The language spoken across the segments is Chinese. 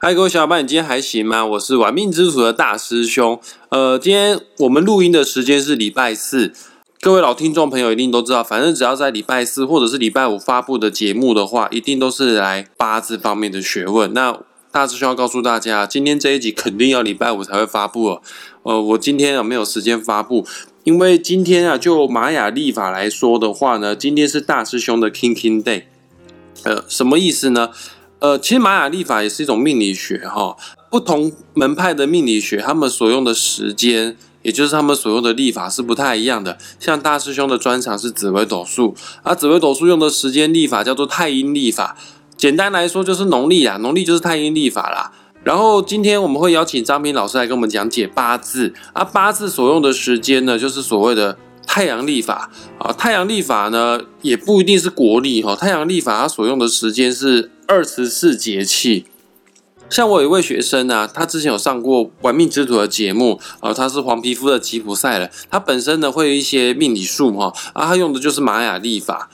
嗨，各位小伙伴，你今天还行吗？我是玩命之徒的大师兄。呃，今天我们录音的时间是礼拜四。各位老听众朋友一定都知道，反正只要在礼拜四或者是礼拜五发布的节目的话，一定都是来八字方面的学问。那大师兄要告诉大家，今天这一集肯定要礼拜五才会发布哦。呃，我今天啊没有时间发布，因为今天啊就玛雅历法来说的话呢，今天是大师兄的 King King Day。呃，什么意思呢？呃，其实玛雅历法也是一种命理学哈，不同门派的命理学，他们所用的时间，也就是他们所用的历法是不太一样的。像大师兄的专长是紫微斗数，而紫微斗数用的时间历法叫做太阴历法，简单来说就是农历啊，农历就是太阴历法啦。然后今天我们会邀请张平老师来跟我们讲解八字，啊，八字所用的时间呢，就是所谓的。太阳历法啊，太阳历法呢也不一定是国历哈。太阳历法它所用的时间是二十四节气。像我有一位学生呢，他之前有上过《玩命之徒》的节目啊，他是黄皮肤的吉普赛人，他本身呢会有一些命理术哈，啊，他用的就是玛雅历法。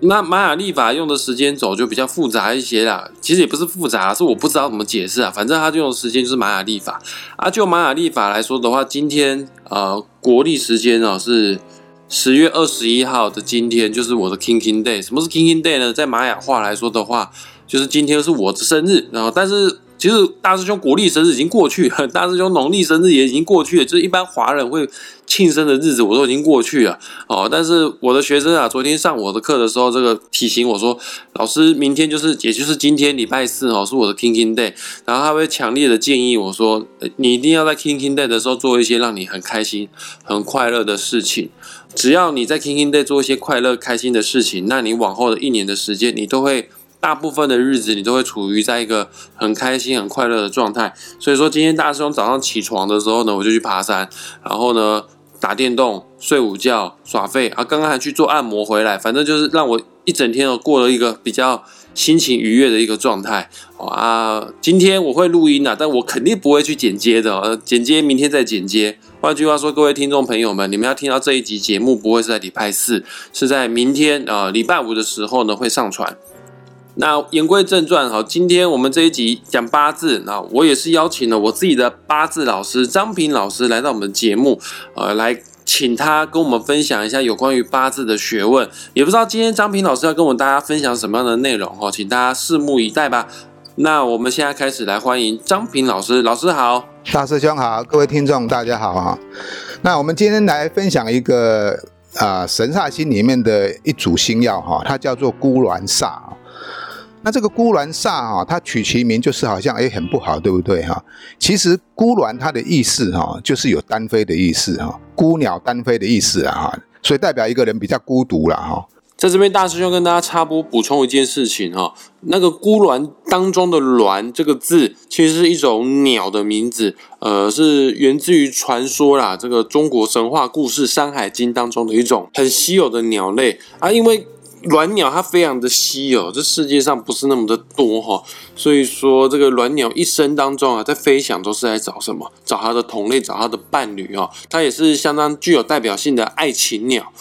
那玛雅历法用的时间轴就比较复杂一些啦，其实也不是复杂，是我不知道怎么解释啊。反正他用的时间就是玛雅历法。啊，就玛雅历法来说的话，今天呃国历时间哦是十月二十一号的今天，就是我的 King King Day。什么是 King King Day 呢？在玛雅话来说的话，就是今天是我的生日。然后，但是。其实大师兄国历生日已经过去，大师兄农历生日也已经过去了，就是一般华人会庆生的日子我都已经过去了哦。但是我的学生啊，昨天上我的课的时候，这个提醒我说，老师明天就是也就是今天礼拜四哦，是我的 King King Day，然后他会强烈的建议我说，你一定要在 King King Day 的时候做一些让你很开心、很快乐的事情。只要你在 King King Day 做一些快乐、开心的事情，那你往后的一年的时间，你都会。大部分的日子你都会处于在一个很开心、很快乐的状态。所以说，今天大师兄早上起床的时候呢，我就去爬山，然后呢打电动、睡午觉、耍废啊，刚刚还去做按摩回来，反正就是让我一整天哦过了一个比较心情愉悦的一个状态啊。今天我会录音啊，但我肯定不会去剪接的，呃，剪接明天再剪接。换句话说，各位听众朋友们，你们要听到这一集节目不会是在礼拜四，是在明天啊礼拜五的时候呢会上传。那言归正传，好，今天我们这一集讲八字，那我也是邀请了我自己的八字老师张平老师来到我们节目，呃，来请他跟我们分享一下有关于八字的学问。也不知道今天张平老师要跟我们大家分享什么样的内容哦，请大家拭目以待吧。那我们现在开始来欢迎张平老师，老师好，大师兄好，各位听众大家好啊。那我们今天来分享一个啊神煞星里面的一组星耀哈，它叫做孤鸾煞。那这个孤鸾煞哈，它取其名就是好像哎很不好，对不对哈？其实孤鸾它的意思哈，就是有单飞的意思哈，孤鸟单飞的意思啊哈，所以代表一个人比较孤独了哈。在这边大师兄跟大家插播补充一件事情哈，那个孤鸾当中的鸾这个字，其实是一种鸟的名字，呃，是源自于传说啦，这个中国神话故事《山海经》当中的一种很稀有的鸟类啊，因为。鸾鸟它非常的稀有，这世界上不是那么的多哈，所以说这个鸾鸟一生当中啊，在飞翔都是在找什么？找它的同类，找它的伴侣哦。它也是相当具有代表性的爱情鸟，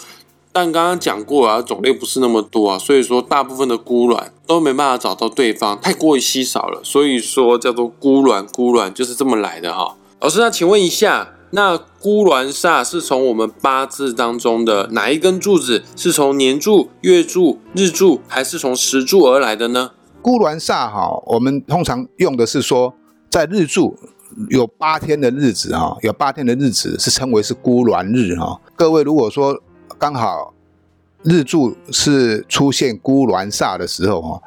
但刚刚讲过啊，种类不是那么多啊，所以说大部分的孤卵都没办法找到对方，太过于稀少了，所以说叫做孤鸾，孤鸾就是这么来的哈。老师，那请问一下。那孤鸾煞是从我们八字当中的哪一根柱子？是从年柱、月柱、日柱，还是从时柱而来的呢？孤鸾煞哈，我们通常用的是说，在日柱有八天的日子哈，有八天的日子是称为是孤鸾日哈。各位如果说刚好日柱是出现孤鸾煞的时候哈，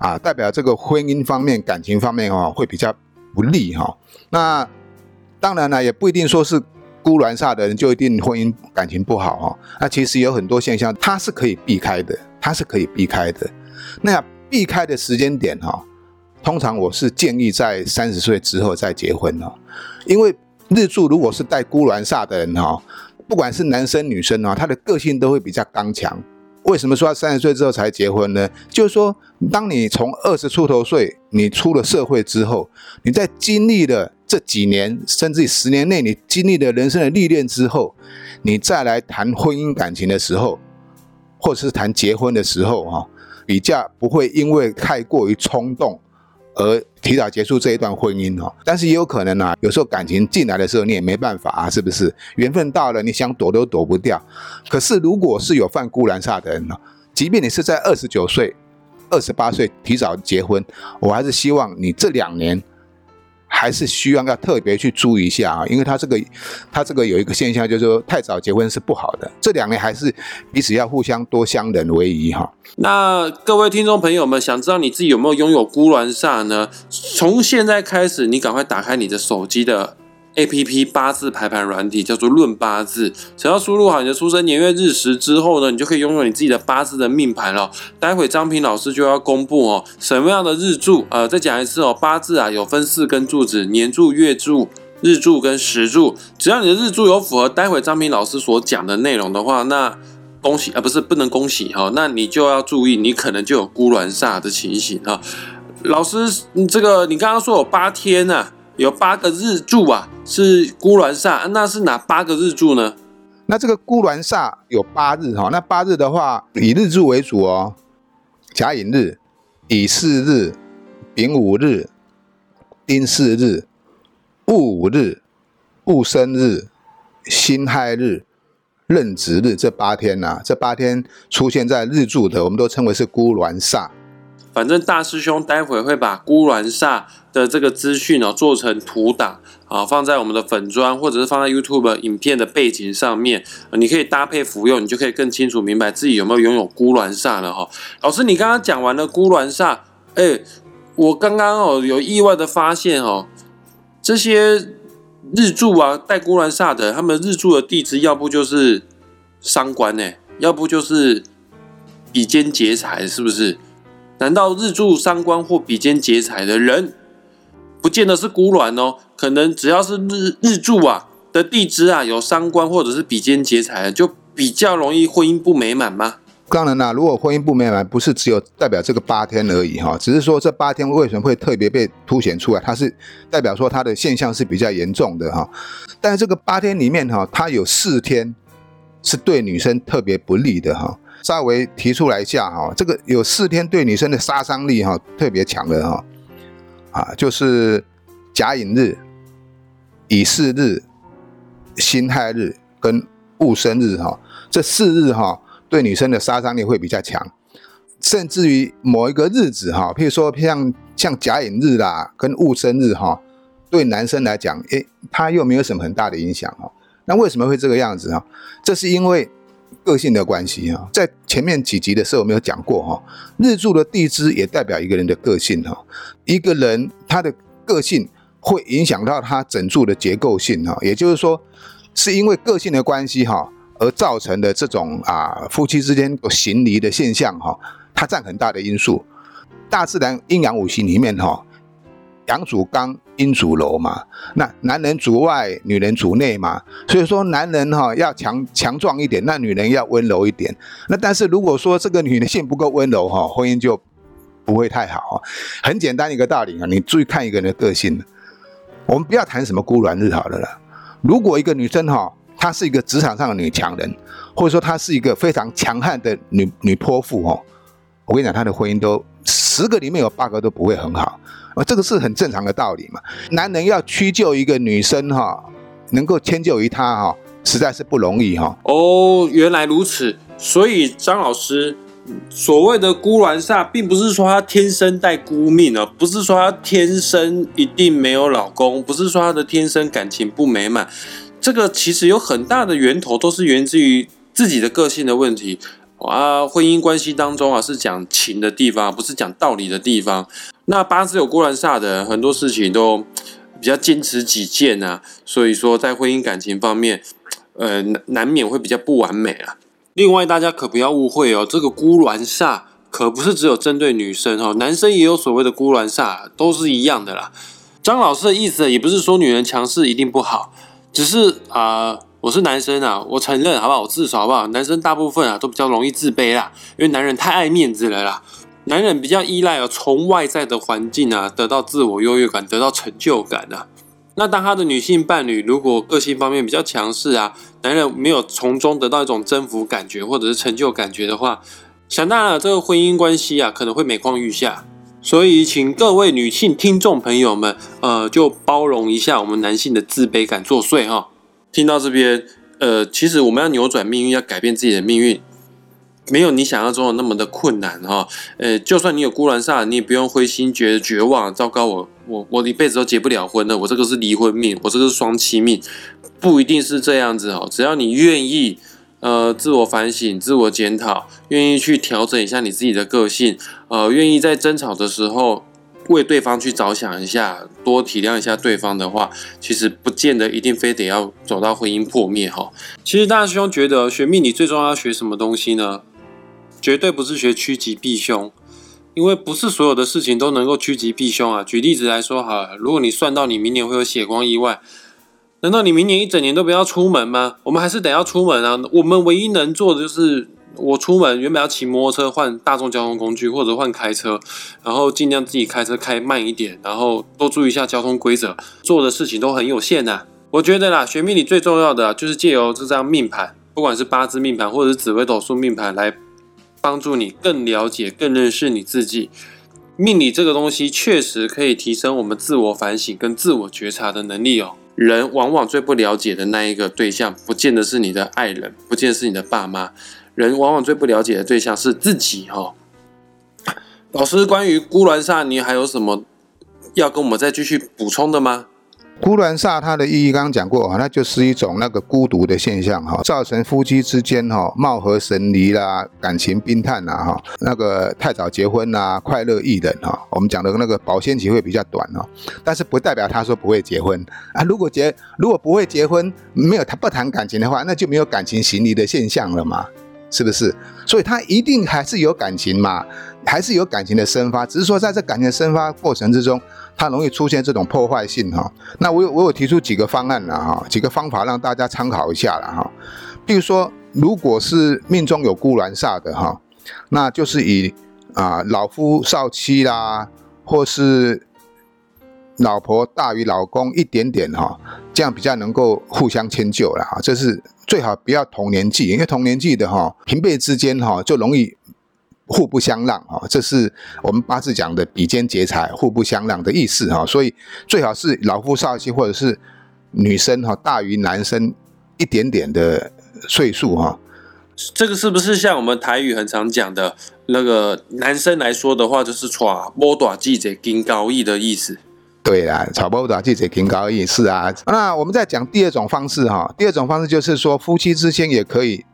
啊，代表这个婚姻方面、感情方面哈会比较不利哈。那当然了，也不一定说是孤鸾煞的人就一定婚姻感情不好哈。那其实有很多现象，它是可以避开的，它是可以避开的。那避开的时间点哈，通常我是建议在三十岁之后再结婚哦。因为日柱如果是带孤鸾煞的人哈，不管是男生女生啊，他的个性都会比较刚强。为什么说要三十岁之后才结婚呢？就是说，当你从二十出头岁，你出了社会之后，你在经历了这几年，甚至十年内，你经历了人生的历练之后，你再来谈婚姻感情的时候，或者是谈结婚的时候，哈，比较不会因为太过于冲动而提早结束这一段婚姻哦。但是也有可能啊，有时候感情进来的时候你也没办法啊，是不是？缘分到了，你想躲都躲不掉。可是如果是有犯孤兰煞的人呢，即便你是在二十九岁、二十八岁提早结婚，我还是希望你这两年。还是需要要特别去注意一下啊，因为他这个他这个有一个现象，就是说太早结婚是不好的。这两年还是彼此要互相多相忍为宜哈。那各位听众朋友们，想知道你自己有没有拥有孤鸾煞呢？从现在开始，你赶快打开你的手机的。A P P 八字排盘软体叫做论八字，只要输入好你的出生年月日时之后呢，你就可以拥有你自己的八字的命盘了。待会张平老师就要公布哦，什么样的日柱？呃，再讲一次哦，八字啊有分四根柱子，年柱、月柱、日柱跟时柱。只要你的日柱有符合待会张平老师所讲的内容的话，那恭喜啊，不是不能恭喜哈，那你就要注意，你可能就有孤鸾煞的情形哈。老师，这个你刚刚说有八天呢？有八个日柱啊，是孤鸾煞，那是哪八个日柱呢？那这个孤鸾煞有八日哈，那八日的话以日柱为主哦，甲寅日、乙巳日、丙午日、丁巳日、戊午日、戊申日、辛亥日、壬子日这八天呐，这八天出现在日柱的，我们都称为是孤鸾煞。反正大师兄待会会把孤鸾煞的这个资讯哦做成图档啊，放在我们的粉砖或者是放在 YouTube 影片的背景上面，你可以搭配服用，你就可以更清楚明白自己有没有拥有孤鸾煞了哈。老师，你刚刚讲完了孤鸾煞，哎，我刚刚哦有意外的发现哦，这些日柱啊带孤鸾煞的，他们日柱的地支要不就是伤官呢，要不就是比肩劫财，是不是？难道日柱伤官或比肩劫财的人，不见得是孤鸾哦？可能只要是日日柱啊的地支啊有伤官或者是比肩劫财，就比较容易婚姻不美满吗？当然啦，如果婚姻不美满，不是只有代表这个八天而已哈，只是说这八天为什么会特别被凸显出来？它是代表说它的现象是比较严重的哈。但是这个八天里面哈，它有四天是对女生特别不利的哈。稍微提出来一下哈，这个有四天对女生的杀伤力哈特别强的哈，啊，就是甲寅日、乙巳日、辛亥日跟戊申日哈，这四日哈对女生的杀伤力会比较强，甚至于某一个日子哈，譬如说像像甲寅日啦跟戊申日哈，对男生来讲，诶，他又没有什么很大的影响哈。那为什么会这个样子哈？这是因为。个性的关系啊，在前面几集的时候我们有讲过哈，日柱的地支也代表一个人的个性哈，一个人他的个性会影响到他整柱的结构性哈，也就是说，是因为个性的关系哈，而造成的这种啊夫妻之间有行离的现象哈，它占很大的因素。大自然阴阳五行里面哈。阳主刚，阴主柔嘛。那男人主外，女人主内嘛。所以说，男人哈要强强壮一点，那女人要温柔一点。那但是如果说这个女的性不够温柔哈，婚姻就不会太好。很简单一个道理啊，你注意看一个人的个性。我们不要谈什么孤鸾日好了啦。如果一个女生哈，她是一个职场上的女强人，或者说她是一个非常强悍的女女泼妇哦，我跟你讲，他的婚姻都十个里面有八个都不会很好。啊，这个是很正常的道理嘛。男人要屈就一个女生哈，能够迁就于她哈，实在是不容易哈。哦，原来如此。所以张老师所谓的孤鸾煞，并不是说他天生带孤命啊，不是说他天生一定没有老公，不是说他的天生感情不美满。这个其实有很大的源头，都是源自于自己的个性的问题啊。婚姻关系当中啊，是讲情的地方，不是讲道理的地方。那八字有孤鸾煞的，很多事情都比较坚持己见啊，所以说在婚姻感情方面，呃，难免会比较不完美啊。另外，大家可不要误会哦，这个孤鸾煞可不是只有针对女生哦，男生也有所谓的孤鸾煞，都是一样的啦。张老师的意思也不是说女人强势一定不好，只是啊，我是男生啊，我承认好不好？我自首好不好？男生大部分啊都比较容易自卑啦，因为男人太爱面子了啦。男人比较依赖哦，从外在的环境啊，得到自我优越感，得到成就感啊。那当他的女性伴侣如果个性方面比较强势啊，男人没有从中得到一种征服感觉或者是成就感觉的话，想当然，这个婚姻关系啊可能会每况愈下。所以，请各位女性听众朋友们，呃，就包容一下我们男性的自卑感作祟哈。听到这边，呃，其实我们要扭转命运，要改变自己的命运，没有你想象中的那么的困难哈。呃，就算你有孤鸾煞，你也不用灰心，觉绝望，糟糕，我我我一辈子都结不了婚了，我这个是离婚命，我这个是双妻命，不一定是这样子哦。只要你愿意。呃，自我反省、自我检讨，愿意去调整一下你自己的个性，呃，愿意在争吵的时候为对方去着想一下，多体谅一下对方的话，其实不见得一定非得要走到婚姻破灭哈。其实大师兄觉得学命理最重要学什么东西呢？绝对不是学趋吉避凶，因为不是所有的事情都能够趋吉避凶啊。举例子来说哈，如果你算到你明年会有血光意外。难道你明年一整年都不要出门吗？我们还是得要出门啊！我们唯一能做的就是，我出门原本要骑摩托车换大众交通工具，或者换开车，然后尽量自己开车开慢一点，然后多注意一下交通规则。做的事情都很有限呐。我觉得啦，学命理最重要的就是借由这张命盘，不管是八字命盘或者是紫微斗数命盘，来帮助你更了解、更认识你自己。命理这个东西确实可以提升我们自我反省跟自我觉察的能力哦。人往往最不了解的那一个对象，不见得是你的爱人，不见得是你的爸妈。人往往最不了解的对象是自己哈。老师，关于孤鸾煞，你还有什么要跟我们再继续补充的吗？孤鸾煞它的意义刚刚讲过啊，那就是一种那个孤独的现象哈，造成夫妻之间哈貌合神离啦，感情冰淡呐哈，那个太早结婚呐，快乐易冷哈，我们讲的那个保鲜期会比较短哈，但是不代表他说不会结婚。啊，如果结如果不会结婚，没有他不谈感情的话，那就没有感情行离的现象了嘛，是不是？所以他一定还是有感情嘛，还是有感情的生发，只是说在这感情的生发过程之中。它容易出现这种破坏性哈，那我有我有提出几个方案了哈，几个方法让大家参考一下了哈。比如说，如果是命中有孤鸾煞的哈，那就是以啊老夫少妻啦，或是老婆大于老公一点点哈，这样比较能够互相迁就了哈。这是最好不要同年纪，因为同年纪的哈平辈之间哈就容易。互不相让啊，这是我们八字讲的比肩劫财、互不相让的意思哈。所以最好是老夫少妻，或者是女生哈大于男生一点点的岁数哈。这个是不是像我们台语很常讲的那个男生来说的话，就是“娶波短记者金高义”的意思？对啦，“娶波短记者挺高义”是啊。那我们再讲第二种方式哈，第二种方式就是说夫妻之间也可以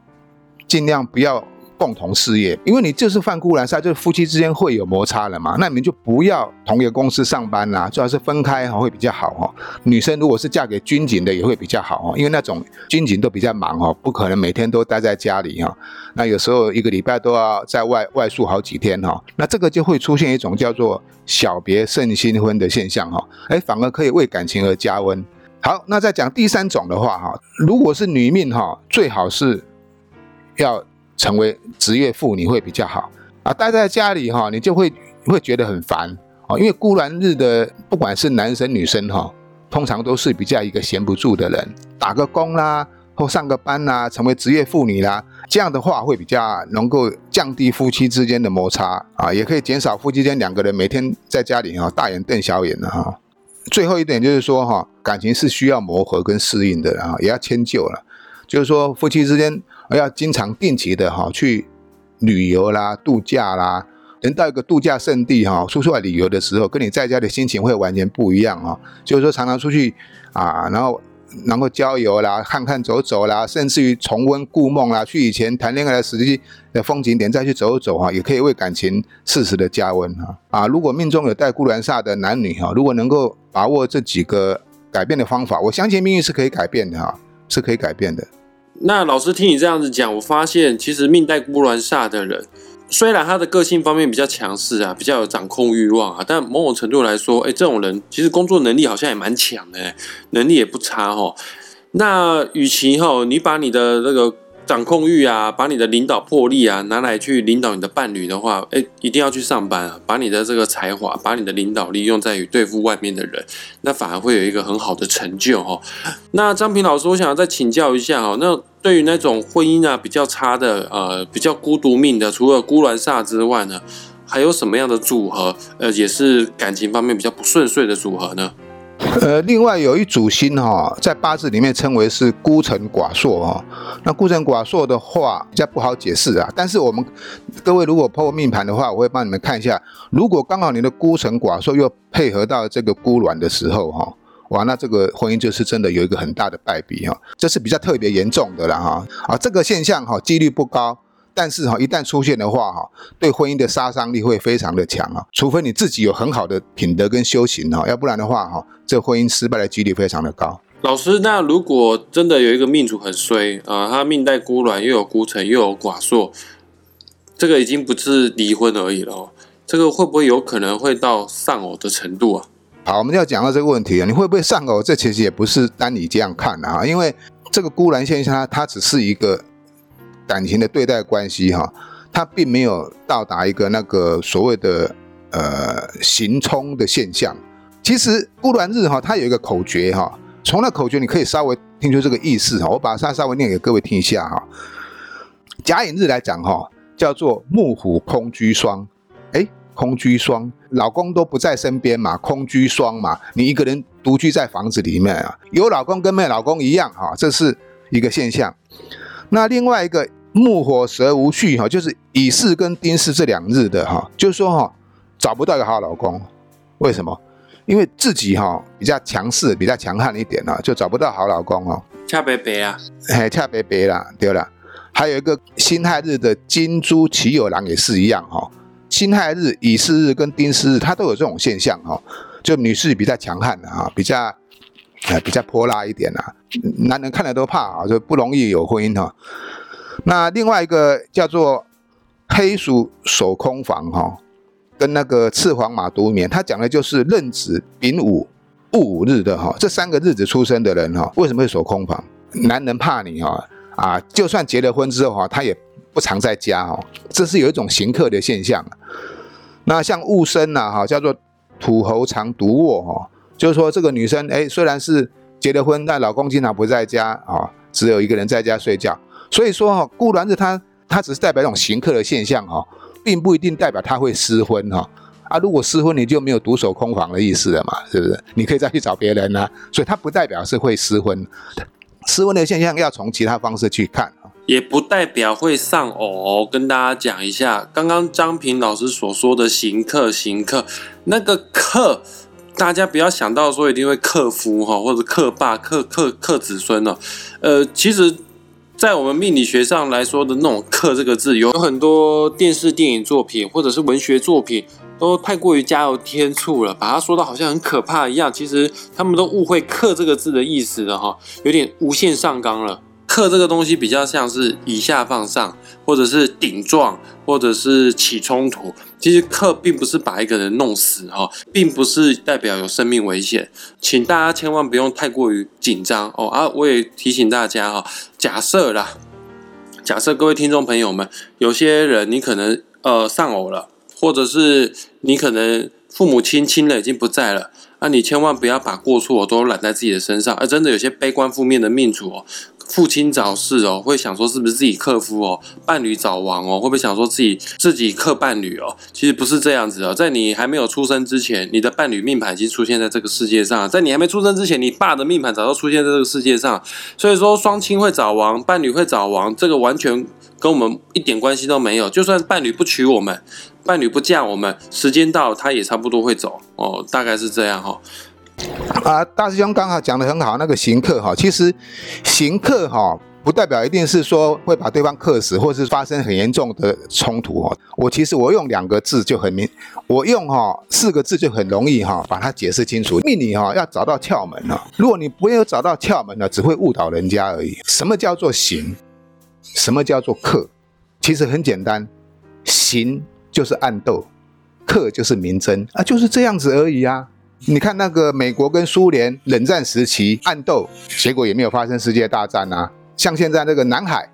尽量不要。共同事业，因为你就是犯孤鸾煞，就是夫妻之间会有摩擦了嘛，那你们就不要同一个公司上班啦，最好是分开哈，会比较好哈。女生如果是嫁给军警的，也会比较好哈，因为那种军警都比较忙哈，不可能每天都待在家里哈，那有时候一个礼拜都要在外外宿好几天哈，那这个就会出现一种叫做小别胜新婚的现象哈，哎，反而可以为感情而加温。好，那再讲第三种的话哈，如果是女命哈，最好是要。成为职业妇女会比较好啊，待在家里哈，你就会会觉得很烦啊。因为孤鸾日的，不管是男生女生哈，通常都是比较一个闲不住的人，打个工啦，或上个班啦，成为职业妇女啦，这样的话会比较能够降低夫妻之间的摩擦啊，也可以减少夫妻间两个人每天在家里哈大眼瞪小眼的哈。最后一点就是说哈，感情是需要磨合跟适应的啊，也要迁就了，就是说夫妻之间。要经常定期的哈去旅游啦、度假啦，人到一个度假胜地哈，出出来旅游的时候，跟你在家的心情会完全不一样哈。就是说，常常出去啊，然后能够郊游啦、看看走走啦，甚至于重温故梦啦，去以前谈恋爱的时期的风景点再去走走哈，也可以为感情适时的加温哈。啊，如果命中有带孤鸾煞的男女哈，如果能够把握这几个改变的方法，我相信命运是可以改变的哈，是可以改变的。那老师听你这样子讲，我发现其实命带孤鸾煞的人，虽然他的个性方面比较强势啊，比较有掌控欲望啊，但某种程度来说，哎，这种人其实工作能力好像也蛮强的，能力也不差哦。那与其哈，你把你的那个。掌控欲啊，把你的领导魄力啊拿来去领导你的伴侣的话，哎，一定要去上班啊！把你的这个才华，把你的领导力用在于对付外面的人，那反而会有一个很好的成就哈。那张平老师，我想要再请教一下哈，那对于那种婚姻啊比较差的，呃，比较孤独命的，除了孤鸾煞之外呢，还有什么样的组合，呃，也是感情方面比较不顺遂的组合呢？呃，另外有一组星哈，在八字里面称为是孤城寡硕哈。那孤城寡硕的话比较不好解释啊。但是我们各位如果破命盘的话，我会帮你们看一下。如果刚好你的孤城寡硕又配合到这个孤鸾的时候哈，哇，那这个婚姻就是真的有一个很大的败笔哈。这是比较特别严重的了哈。啊，这个现象哈几率不高。但是哈，一旦出现的话哈，对婚姻的杀伤力会非常的强啊。除非你自己有很好的品德跟修行哈，要不然的话哈，这婚姻失败的几率非常的高。老师，那如果真的有一个命主很衰啊，他命带孤鸾，又有孤城，又有寡硕，这个已经不是离婚而已了哦。这个会不会有可能会到丧偶的程度啊？好，我们要讲到这个问题啊，你会不会丧偶？这其实也不是单你这样看啊，因为这个孤鸾现象它它只是一个。感情的对待关系哈，它并没有到达一个那个所谓的呃行冲的现象。其实孤鸾日哈，它有一个口诀哈，从那口诀你可以稍微听出这个意思哈。我把它稍微念给各位听一下哈。甲寅日来讲哈，叫做木虎空居双，哎，空居双，老公都不在身边嘛，空居双嘛，你一个人独居在房子里面啊，有老公跟没老公一样哈，这是一个现象。那另外一个木火蛇无序哈，就是乙巳跟丁巳这两日的哈，就是说哈找不到一个好老公，为什么？因为自己哈比较强势，比较强悍一点啊，就找不到好老公哦。恰白白啊，嘿，恰白白啦，对了。还有一个辛亥日的金猪骑友郎也是一样哈，辛亥日、乙巳日跟丁巳日，它都有这种现象哈，就女士比较强悍的哈，比较。哎，比较泼辣一点呐，男人看了都怕啊，就不容易有婚姻哈。那另外一个叫做黑鼠守空房哈，跟那个赤黄马独眠，他讲的就是壬子、丙午、戊午日的哈，这三个日子出生的人哈，为什么会守空房？男人怕你哈啊，就算结了婚之后哈，他也不常在家哈，这是有一种行客的现象。那像戊申呐哈，叫做土猴常独卧哈。就是说，这个女生哎，虽然是结了婚，但老公经常不在家啊，只有一个人在家睡觉。所以说哈，固然是她，她只是代表一种行客的现象哈，并不一定代表她会失婚哈。啊，如果失婚，你就没有独守空房的意思了嘛，是不是？你可以再去找别人啊。所以它不代表是会失婚，失婚的现象要从其他方式去看也不代表会丧偶。跟大家讲一下，刚刚张平老师所说的行客，行客那个客。大家不要想到说一定会克夫哈，或者克爸、克克克子孙哦。呃，其实，在我们命理学上来说的那种“克”这个字，有很多电视、电影作品或者是文学作品，都太过于加油添醋了，把它说的好像很可怕一样。其实他们都误会“克”这个字的意思了哈，有点无限上纲了。克这个东西比较像是以下放上，或者是顶撞，或者是起冲突。其实克并不是把一个人弄死哈，并不是代表有生命危险，请大家千万不用太过于紧张哦啊！我也提醒大家哈，假设啦，假设各位听众朋友们，有些人你可能呃丧偶了，或者是你可能父母亲亲了已经不在了。那你千万不要把过错都揽在自己的身上，而真的有些悲观负面的命主哦，父亲早逝哦，会想说是不是自己克夫哦，伴侣早亡哦，会不会想说自己自己克伴侣哦？其实不是这样子哦，在你还没有出生之前，你的伴侣命盘已经出现在这个世界上，在你还没出生之前，你爸的命盘早就出现在这个世界上，所以说双亲会早亡，伴侣会早亡，这个完全跟我们一点关系都没有，就算伴侣不娶我们。伴侣不嫁我们，时间到他也差不多会走哦，大概是这样哈。啊，大师兄刚好讲的很好，那个行客哈，其实行客哈不代表一定是说会把对方克死，或是发生很严重的冲突哈。我其实我用两个字就很明，我用哈四个字就很容易哈把它解释清楚。命理哈要找到窍门啊，如果你没有找到窍门呢，只会误导人家而已。什么叫做行？什么叫做克？其实很简单，行。就是暗斗，克就是明争啊，就是这样子而已啊。你看那个美国跟苏联冷战时期暗斗，结果也没有发生世界大战啊。像现在那个南海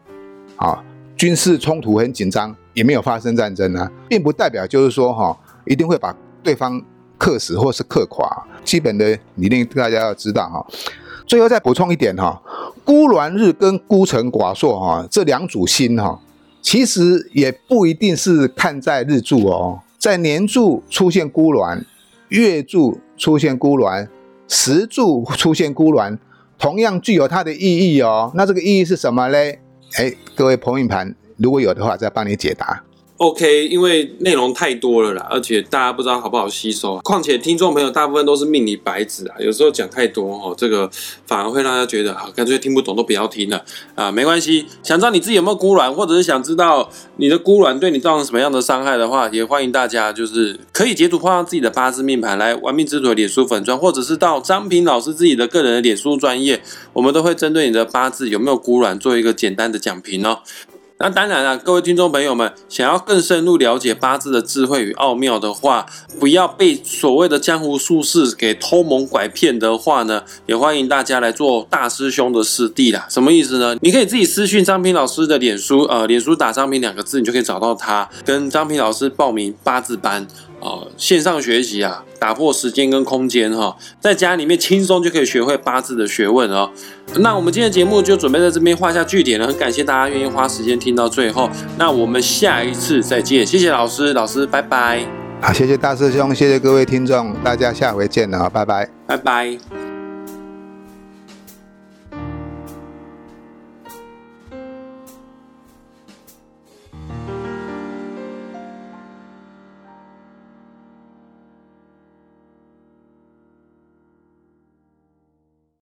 啊，军事冲突很紧张，也没有发生战争啊，并不代表就是说哈，一定会把对方克死或是克垮。基本的理念大家要知道哈。最后再补充一点哈，孤鸾日跟孤城寡硕哈这两组星哈。其实也不一定是看在日柱哦，在年柱出现孤鸾，月柱出现孤鸾，石柱出现孤鸾，同样具有它的意义哦。那这个意义是什么嘞？哎，各位朋友盘如果有的话，再帮你解答。OK，因为内容太多了啦，而且大家不知道好不好吸收。况且听众朋友大部分都是命理白纸啊，有时候讲太多哦，这个反而会让大家觉得啊，干脆听不懂都不要听了啊。没关系，想知道你自己有没有孤卵，或者是想知道你的孤卵对你造成什么样的伤害的话，也欢迎大家就是可以截图放上自己的八字命盘来玩命之徒的脸书粉砖，或者是到张平老师自己的个人的脸书专业，我们都会针对你的八字有没有孤卵做一个简单的讲评哦。那当然了，各位听众朋友们，想要更深入了解八字的智慧与奥妙的话，不要被所谓的江湖术士给偷蒙拐骗的话呢，也欢迎大家来做大师兄的师弟啦。什么意思呢？你可以自己私讯张平老师的脸书，呃，脸书打张平两个字，你就可以找到他，跟张平老师报名八字班。哦，线上学习啊，打破时间跟空间哈，在家里面轻松就可以学会八字的学问哦。那我们今天的节目就准备在这边画下句点了，很感谢大家愿意花时间听到最后。那我们下一次再见，谢谢老师，老师拜拜。好，谢谢大师兄，谢谢各位听众，大家下回见了，拜拜，拜拜。